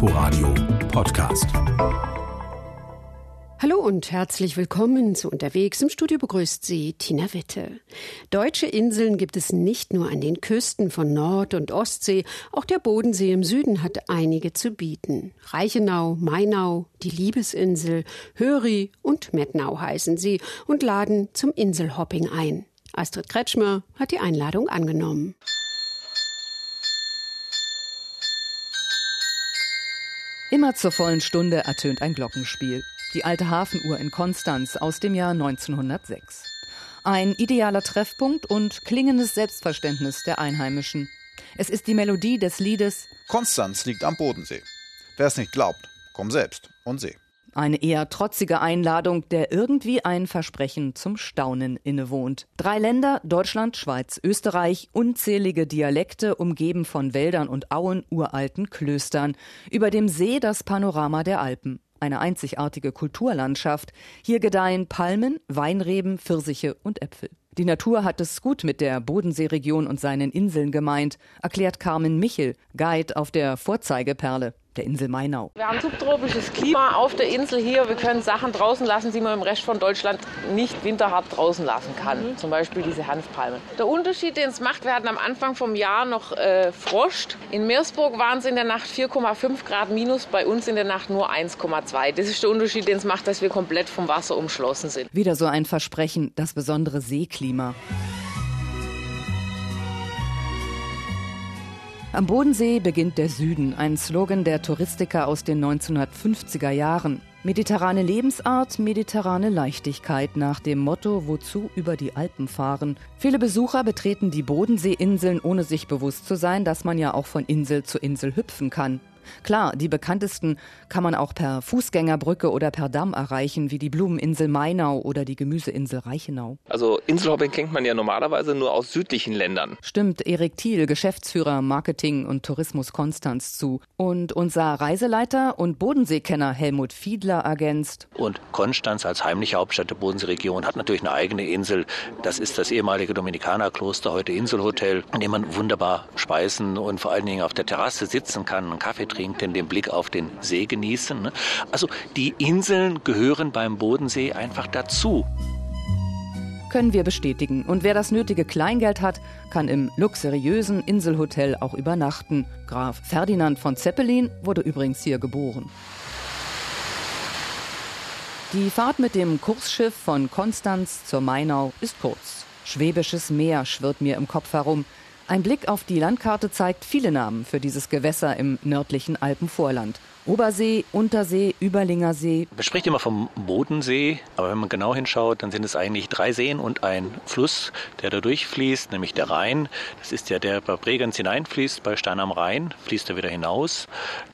Inforadio Podcast. Hallo und herzlich willkommen zu Unterwegs. Im Studio begrüßt Sie Tina Witte. Deutsche Inseln gibt es nicht nur an den Küsten von Nord- und Ostsee, auch der Bodensee im Süden hat einige zu bieten. Reichenau, Mainau, die Liebesinsel, Höri und Mettnau heißen sie und laden zum Inselhopping ein. Astrid Kretschmer hat die Einladung angenommen. Immer zur vollen Stunde ertönt ein Glockenspiel. Die alte Hafenuhr in Konstanz aus dem Jahr 1906. Ein idealer Treffpunkt und klingendes Selbstverständnis der Einheimischen. Es ist die Melodie des Liedes Konstanz liegt am Bodensee. Wer es nicht glaubt, komm selbst und seh. Eine eher trotzige Einladung, der irgendwie ein Versprechen zum Staunen innewohnt. Drei Länder, Deutschland, Schweiz, Österreich, unzählige Dialekte, umgeben von Wäldern und Auen, uralten Klöstern. Über dem See das Panorama der Alpen. Eine einzigartige Kulturlandschaft. Hier gedeihen Palmen, Weinreben, Pfirsiche und Äpfel. Die Natur hat es gut mit der Bodenseeregion und seinen Inseln gemeint, erklärt Carmen Michel, Guide auf der Vorzeigeperle der Insel Mainau. Wir haben subtropisches Klima auf der Insel hier. Wir können Sachen draußen lassen, die man im Rest von Deutschland nicht winterhart draußen lassen kann. Mhm. Zum Beispiel diese Hanfpalme. Der Unterschied, den es macht, wir hatten am Anfang vom Jahr noch äh, Frost. In Meersburg waren es in der Nacht 4,5 Grad minus, bei uns in der Nacht nur 1,2. Das ist der Unterschied, den es macht, dass wir komplett vom Wasser umschlossen sind. Wieder so ein Versprechen, das besondere Seeklima. Am Bodensee beginnt der Süden, ein Slogan der Touristiker aus den 1950er Jahren. Mediterrane Lebensart, mediterrane Leichtigkeit nach dem Motto, wozu über die Alpen fahren. Viele Besucher betreten die Bodenseeinseln, ohne sich bewusst zu sein, dass man ja auch von Insel zu Insel hüpfen kann. Klar, die bekanntesten kann man auch per Fußgängerbrücke oder per Damm erreichen, wie die Blumeninsel Mainau oder die Gemüseinsel Reichenau. Also Inselhopping kennt man ja normalerweise nur aus südlichen Ländern. Stimmt, Erik Thiel, Geschäftsführer Marketing und Tourismus Konstanz zu. Und unser Reiseleiter und Bodenseekenner Helmut Fiedler ergänzt. Und Konstanz als heimliche Hauptstadt der Bodenseeregion hat natürlich eine eigene Insel. Das ist das ehemalige Dominikanerkloster, heute Inselhotel, in dem man wunderbar speisen und vor allen Dingen auf der Terrasse sitzen kann, einen Kaffee trinken trinken, den Blick auf den See genießen. Ne? Also die Inseln gehören beim Bodensee einfach dazu. Können wir bestätigen. Und wer das nötige Kleingeld hat, kann im luxuriösen Inselhotel auch übernachten. Graf Ferdinand von Zeppelin wurde übrigens hier geboren. Die Fahrt mit dem Kursschiff von Konstanz zur Mainau ist kurz. Schwäbisches Meer schwirrt mir im Kopf herum. Ein Blick auf die Landkarte zeigt viele Namen für dieses Gewässer im nördlichen Alpenvorland. Obersee, Untersee, Überlinger See. Man spricht immer vom Bodensee, aber wenn man genau hinschaut, dann sind es eigentlich drei Seen und ein Fluss, der da durchfließt, nämlich der Rhein. Das ist ja der bei Bregenz hineinfließt, bei Stein am Rhein fließt er wieder hinaus.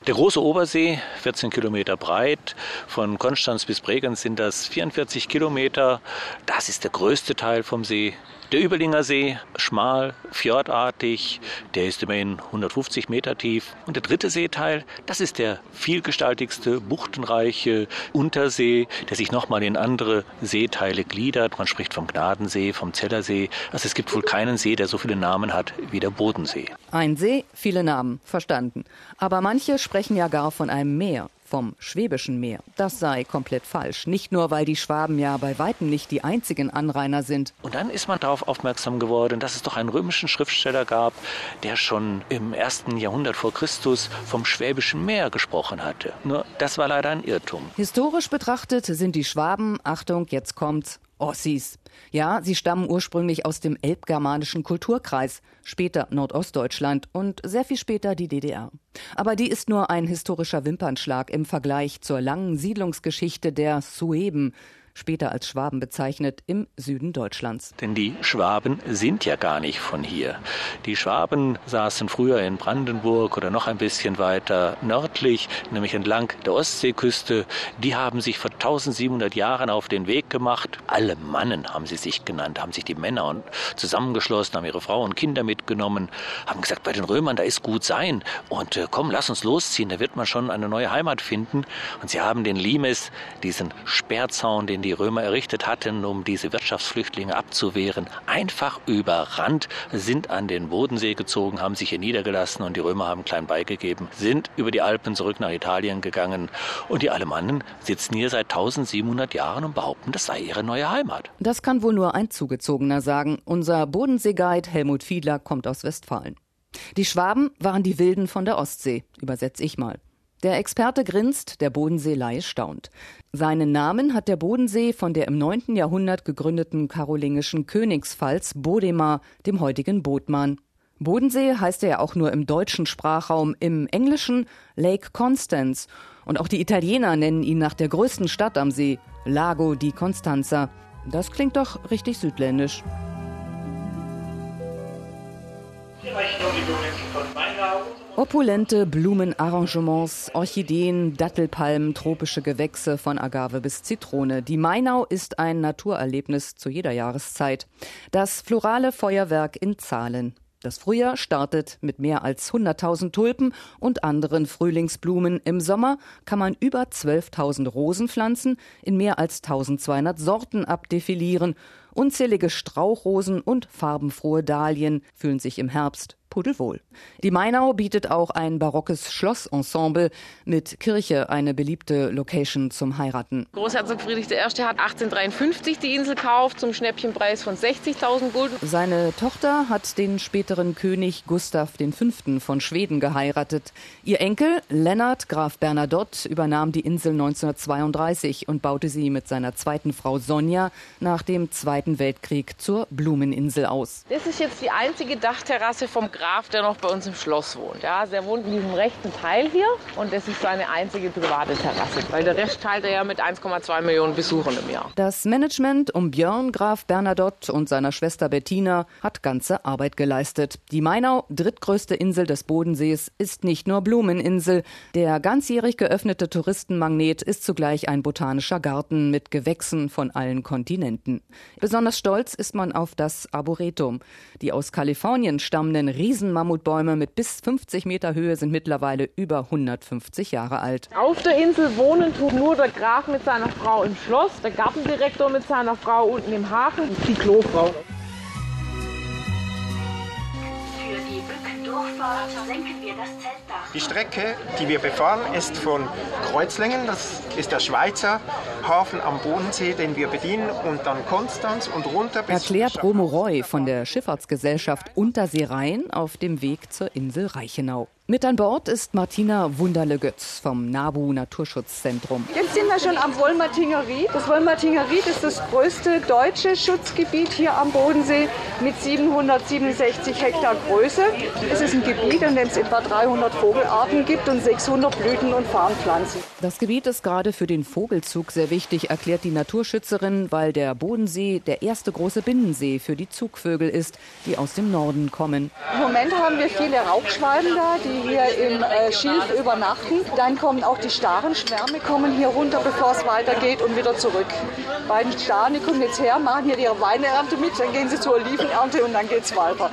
Der große Obersee, 14 Kilometer breit, von Konstanz bis Bregenz sind das 44 Kilometer. Das ist der größte Teil vom See. Der Überlinger See, schmal, fjordartig, der ist immerhin 150 Meter tief. Und der dritte Seeteil, das ist der vielgestaltigste, buchtenreiche Untersee, der sich nochmal in andere Seeteile gliedert. Man spricht vom Gnadensee, vom Zellersee. Also es gibt wohl keinen See, der so viele Namen hat wie der Bodensee. Ein See, viele Namen, verstanden. Aber manche sprechen ja gar von einem Meer vom Schwäbischen Meer. Das sei komplett falsch. Nicht nur, weil die Schwaben ja bei weitem nicht die einzigen Anrainer sind. Und dann ist man darauf aufmerksam geworden, dass es doch einen römischen Schriftsteller gab, der schon im ersten Jahrhundert vor Christus vom Schwäbischen Meer gesprochen hatte. Nur das war leider ein Irrtum. Historisch betrachtet sind die Schwaben, Achtung, jetzt kommt's, Ossis. Ja, sie stammen ursprünglich aus dem elbgermanischen Kulturkreis, später Nordostdeutschland und sehr viel später die DDR. Aber die ist nur ein historischer Wimpernschlag im Vergleich zur langen Siedlungsgeschichte der Sueben, später als Schwaben bezeichnet, im Süden Deutschlands. Denn die Schwaben sind ja gar nicht von hier. Die Schwaben saßen früher in Brandenburg oder noch ein bisschen weiter nördlich, nämlich entlang der Ostseeküste. Die haben sich vor 1700 Jahren auf den Weg gemacht. Alle Mannen haben sie sich genannt, haben sich die Männer zusammengeschlossen, haben ihre Frauen und Kinder mit mitgenommen, haben gesagt, bei den Römern, da ist gut sein. Und äh, komm, lass uns losziehen, da wird man schon eine neue Heimat finden. Und sie haben den Limes, diesen Sperrzaun, den die Römer errichtet hatten, um diese Wirtschaftsflüchtlinge abzuwehren, einfach überrannt, sind an den Bodensee gezogen, haben sich hier niedergelassen und die Römer haben klein beigegeben, sind über die Alpen zurück nach Italien gegangen. Und die Alemannen sitzen hier seit 1700 Jahren und behaupten, das sei ihre neue Heimat. Das kann wohl nur ein Zugezogener sagen. Unser Bodenseeguide Helmut Fiedler kommt aus Westfalen. Die Schwaben waren die Wilden von der Ostsee, übersetze ich mal. Der Experte grinst, der Bodenseelei staunt. Seinen Namen hat der Bodensee von der im 9. Jahrhundert gegründeten karolingischen Königspfalz Bodemar, dem heutigen Bodman. Bodensee heißt er ja auch nur im deutschen Sprachraum, im Englischen Lake Constance. Und auch die Italiener nennen ihn nach der größten Stadt am See, Lago di Constanza. Das klingt doch richtig südländisch. Opulente Blumenarrangements, Orchideen, Dattelpalmen, tropische Gewächse von Agave bis Zitrone. Die Mainau ist ein Naturerlebnis zu jeder Jahreszeit. Das florale Feuerwerk in Zahlen. Das Frühjahr startet mit mehr als 100.000 Tulpen und anderen Frühlingsblumen. Im Sommer kann man über 12.000 Rosenpflanzen in mehr als 1.200 Sorten abdefilieren. Unzählige Strauchrosen und farbenfrohe Dahlien fühlen sich im Herbst pudelwohl. Die Mainau bietet auch ein barockes Schlossensemble mit Kirche, eine beliebte Location zum Heiraten. Großherzog Friedrich I. hat 1853 die Insel gekauft zum Schnäppchenpreis von 60.000 Gulden. Seine Tochter hat den späteren König Gustav V. von Schweden geheiratet. Ihr Enkel Lennart Graf Bernadotte übernahm die Insel 1932 und baute sie mit seiner zweiten Frau Sonja nach dem Zweiten Weltkrieg zur Blumeninsel aus. Das ist jetzt die einzige Dachterrasse vom Graf der noch bei uns im Schloss wohnt. Ja, der wohnt in diesem rechten Teil hier und das ist seine einzige private Terrasse, weil der Rest teilt er ja mit 1,2 Millionen Besuchern im Jahr. Das Management um Björn Graf Bernadotte und seiner Schwester Bettina hat ganze Arbeit geleistet. Die Mainau, drittgrößte Insel des Bodensees, ist nicht nur Blumeninsel. Der ganzjährig geöffnete Touristenmagnet ist zugleich ein botanischer Garten mit Gewächsen von allen Kontinenten. Besonders stolz ist man auf das Arboretum. Die aus Kalifornien stammenden Riesenmammutbäume mit bis 50 Meter Höhe sind mittlerweile über 150 Jahre alt. Auf der Insel wohnen tut nur der Graf mit seiner Frau im Schloss, der Gartendirektor mit seiner Frau unten im Hafen und die Klofrau. Bückendurchfahrt senken wir das Zeltdach. Die Strecke, die wir befahren, ist von Kreuzlingen, das ist der Schweizer Hafen am Bodensee, den wir bedienen, und dann Konstanz und runter bis Erklärt Romo Roy von der Schifffahrtsgesellschaft Untersee Rhein auf dem Weg zur Insel Reichenau. Mit an Bord ist Martina Wunderle-Götz vom NABU Naturschutzzentrum. Jetzt sind wir schon am Wollmartinger Ried. Das Wollmartinger Ried ist das größte deutsche Schutzgebiet hier am Bodensee mit 767 Hektar Größe. Es ist ein Gebiet, in dem es etwa 300 Vogelarten gibt und 600 Blüten- und Farnpflanzen. Das Gebiet ist gerade für den Vogelzug sehr wichtig, erklärt die Naturschützerin, weil der Bodensee der erste große Binnensee für die Zugvögel ist, die aus dem Norden kommen. Im Moment haben wir viele Rauchschwalben da, die hier im äh, Schilf übernachten. Dann kommen auch die Starenschwärme kommen hier runter, bevor es weitergeht und wieder zurück. Beiden Staren, die kommen jetzt her, machen hier ihre Weineernte mit, dann gehen sie zur Olivenernte und dann geht es weiter.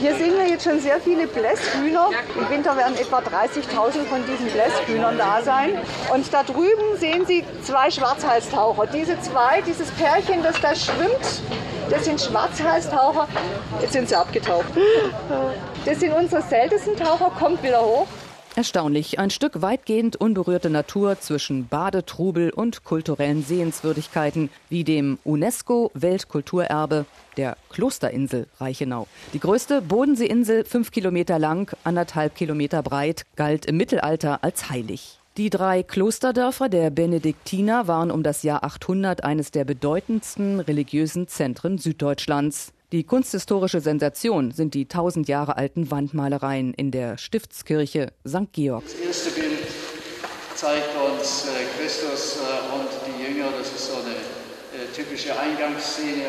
Hier sehen wir jetzt schon sehr viele Blässhühner. Im Winter werden etwa 30.000 von diesen Blässhühnern da sein. Und da drüben sehen Sie zwei Schwarzhalstaucher. Diese zwei, dieses Pärchen, das da schwimmt, das sind Schwarzhalstaucher. Jetzt sind sie abgetaucht. Das sind unsere seltensten Taucher, kommt wieder hoch. Erstaunlich, ein Stück weitgehend unberührte Natur zwischen Badetrubel und kulturellen Sehenswürdigkeiten wie dem UNESCO-Weltkulturerbe der Klosterinsel Reichenau. Die größte Bodenseeinsel, fünf Kilometer lang, anderthalb Kilometer breit, galt im Mittelalter als heilig. Die drei Klosterdörfer der Benediktiner waren um das Jahr 800 eines der bedeutendsten religiösen Zentren Süddeutschlands. Die kunsthistorische Sensation sind die tausend Jahre alten Wandmalereien in der Stiftskirche St. Georg. Das erste Bild zeigt uns äh, Christus äh, und die Jünger. Das ist so eine äh, typische Eingangsszene.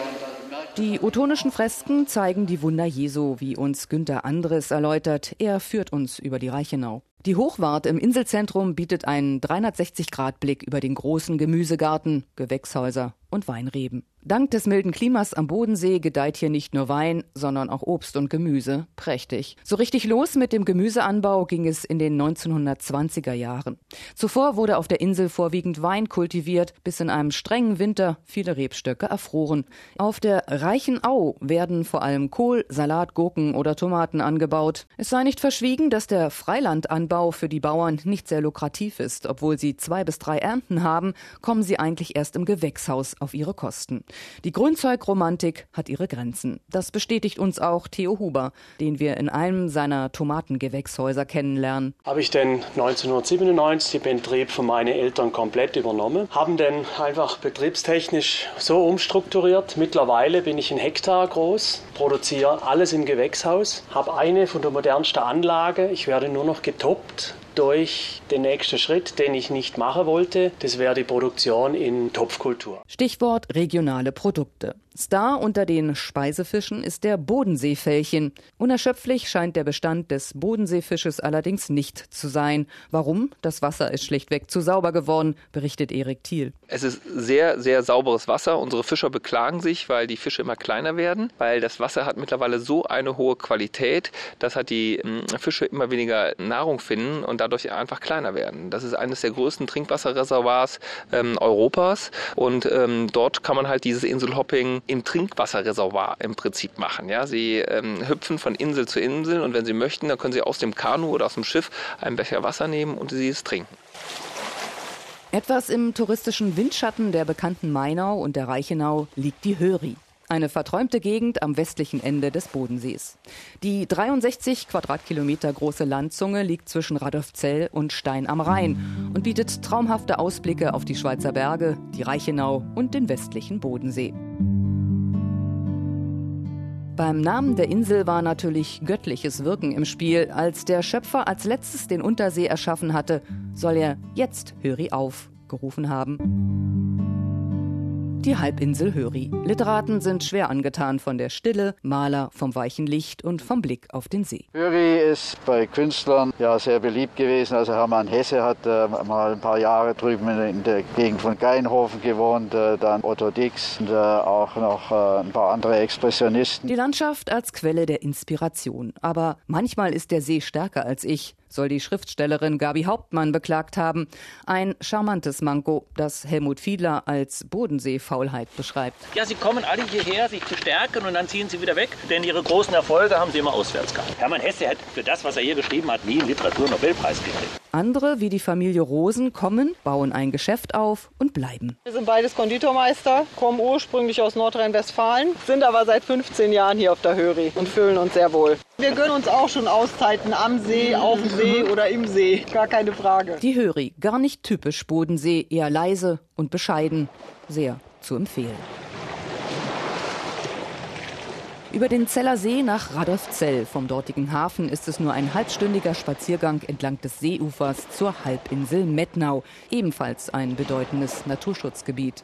Die otonischen Fresken zeigen die Wunder Jesu, wie uns Günter Andres erläutert. Er führt uns über die Reichenau. Die Hochwart im Inselzentrum bietet einen 360-Grad-Blick über den großen Gemüsegarten, Gewächshäuser und Weinreben. Dank des milden Klimas am Bodensee gedeiht hier nicht nur Wein, sondern auch Obst und Gemüse. Prächtig. So richtig los mit dem Gemüseanbau ging es in den 1920er Jahren. Zuvor wurde auf der Insel vorwiegend Wein kultiviert, bis in einem strengen Winter viele Rebstöcke erfroren. Auf der reichen Au werden vor allem Kohl, Salat, Gurken oder Tomaten angebaut. Es sei nicht verschwiegen, dass der Freilandanbau für die Bauern nicht sehr lukrativ ist. Obwohl sie zwei bis drei Ernten haben, kommen sie eigentlich erst im Gewächshaus auf ihre Kosten. Die Grünzeugromantik hat ihre Grenzen. Das bestätigt uns auch Theo Huber, den wir in einem seiner Tomatengewächshäuser kennenlernen. Habe ich denn 1997 den Betrieb von meinen Eltern komplett übernommen, haben dann einfach betriebstechnisch so umstrukturiert. Mittlerweile bin ich ein Hektar groß, produziere alles im Gewächshaus, habe eine von der modernsten Anlage. Ich werde nur noch getoppt durch den nächsten Schritt, den ich nicht machen wollte. Das wäre die Produktion in Topfkultur. Stichwort regionale Produkte. Star unter den Speisefischen ist der Bodenseefällchen. Unerschöpflich scheint der Bestand des Bodenseefisches allerdings nicht zu sein. Warum? Das Wasser ist schlichtweg zu sauber geworden, berichtet Erik Thiel. Es ist sehr, sehr sauberes Wasser. Unsere Fischer beklagen sich, weil die Fische immer kleiner werden, weil das Wasser hat mittlerweile so eine hohe Qualität, dass halt die hm, Fische immer weniger Nahrung finden und dadurch einfach kleiner werden. Das ist eines der größten Trinkwasserreservoirs ähm, Europas und ähm, dort kann man halt dieses Inselhopping im Trinkwasserreservoir im Prinzip machen. Ja, sie ähm, hüpfen von Insel zu Insel und wenn sie möchten, dann können sie aus dem Kanu oder aus dem Schiff einen Becher Wasser nehmen und sie es trinken. Etwas im touristischen Windschatten der bekannten Mainau und der Reichenau liegt die Höri. Eine verträumte Gegend am westlichen Ende des Bodensees. Die 63 Quadratkilometer große Landzunge liegt zwischen Radolfzell und Stein am Rhein und bietet traumhafte Ausblicke auf die Schweizer Berge, die Reichenau und den westlichen Bodensee. Beim Namen der Insel war natürlich göttliches Wirken im Spiel. Als der Schöpfer als letztes den Untersee erschaffen hatte, soll er jetzt Höri auf gerufen haben die Halbinsel Höri. Literaten sind schwer angetan von der Stille, Maler vom weichen Licht und vom Blick auf den See. Höri ist bei Künstlern ja sehr beliebt gewesen. Also Hermann Hesse hat äh, mal ein paar Jahre drüben in der Gegend von Geinhofen gewohnt, äh, dann Otto Dix und äh, auch noch äh, ein paar andere Expressionisten. Die Landschaft als Quelle der Inspiration. Aber manchmal ist der See stärker als ich soll die Schriftstellerin Gabi Hauptmann beklagt haben. Ein charmantes Manko, das Helmut Fiedler als Bodenseefaulheit beschreibt. Ja, sie kommen alle hierher, sich zu stärken und dann ziehen sie wieder weg, denn ihre großen Erfolge haben sie immer auswärts gehabt. Hermann Hesse hat für das, was er hier geschrieben hat, nie einen Literaturnobelpreis gekriegt. Andere, wie die Familie Rosen, kommen, bauen ein Geschäft auf und bleiben. Wir sind beides Konditormeister, kommen ursprünglich aus Nordrhein-Westfalen, sind aber seit 15 Jahren hier auf der Höri und fühlen uns sehr wohl. Wir gönnen uns auch schon Auszeiten am See, auf dem See oder im See, gar keine Frage. Die Höri, gar nicht typisch Bodensee, eher leise und bescheiden, sehr zu empfehlen. Über den Zeller See nach Radolfzell. Vom dortigen Hafen ist es nur ein halbstündiger Spaziergang entlang des Seeufers zur Halbinsel Mettnau, ebenfalls ein bedeutendes Naturschutzgebiet.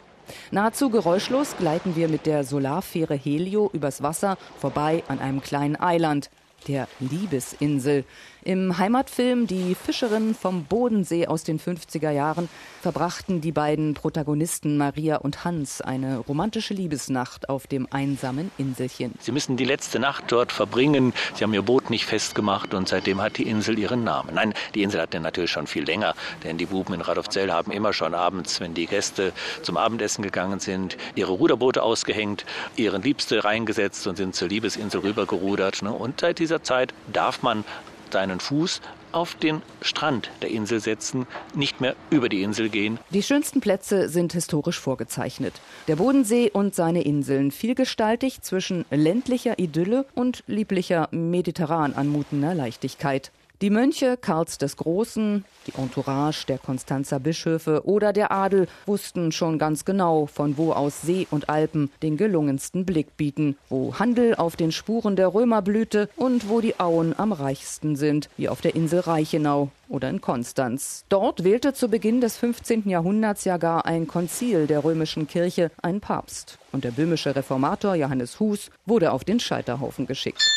Nahezu geräuschlos gleiten wir mit der Solarfähre Helio übers Wasser vorbei an einem kleinen Eiland der Liebesinsel. Im Heimatfilm Die Fischerin vom Bodensee aus den 50er Jahren verbrachten die beiden Protagonisten Maria und Hans eine romantische Liebesnacht auf dem einsamen Inselchen. Sie müssen die letzte Nacht dort verbringen. Sie haben ihr Boot nicht festgemacht und seitdem hat die Insel ihren Namen. Nein, die Insel hat natürlich schon viel länger, denn die Buben in Radolfzell haben immer schon abends, wenn die Gäste zum Abendessen gegangen sind, ihre Ruderboote ausgehängt, ihren Liebste reingesetzt und sind zur Liebesinsel rübergerudert. Ne? Und seit dieser Zeit darf man seinen Fuß auf den Strand der Insel setzen, nicht mehr über die Insel gehen. Die schönsten Plätze sind historisch vorgezeichnet. Der Bodensee und seine Inseln, vielgestaltig zwischen ländlicher Idylle und lieblicher mediterran anmutender Leichtigkeit. Die Mönche Karls des Großen, die Entourage der Konstanzer Bischöfe oder der Adel wussten schon ganz genau, von wo aus See und Alpen den gelungensten Blick bieten, wo Handel auf den Spuren der Römer blühte und wo die Auen am reichsten sind, wie auf der Insel Reichenau oder in Konstanz. Dort wählte zu Beginn des 15. Jahrhunderts ja gar ein Konzil der römischen Kirche einen Papst. Und der böhmische Reformator Johannes Hus wurde auf den Scheiterhaufen geschickt.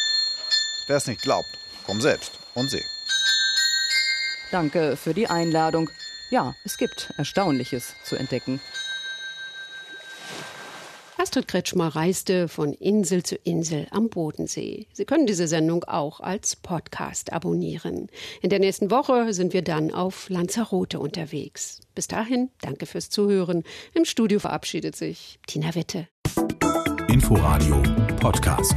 Wer es nicht glaubt, komm selbst und seh. Danke für die Einladung. Ja, es gibt Erstaunliches zu entdecken. Astrid Kretschmer reiste von Insel zu Insel am Bodensee. Sie können diese Sendung auch als Podcast abonnieren. In der nächsten Woche sind wir dann auf Lanzarote unterwegs. Bis dahin, danke fürs Zuhören. Im Studio verabschiedet sich Tina Witte. Inforadio Podcast.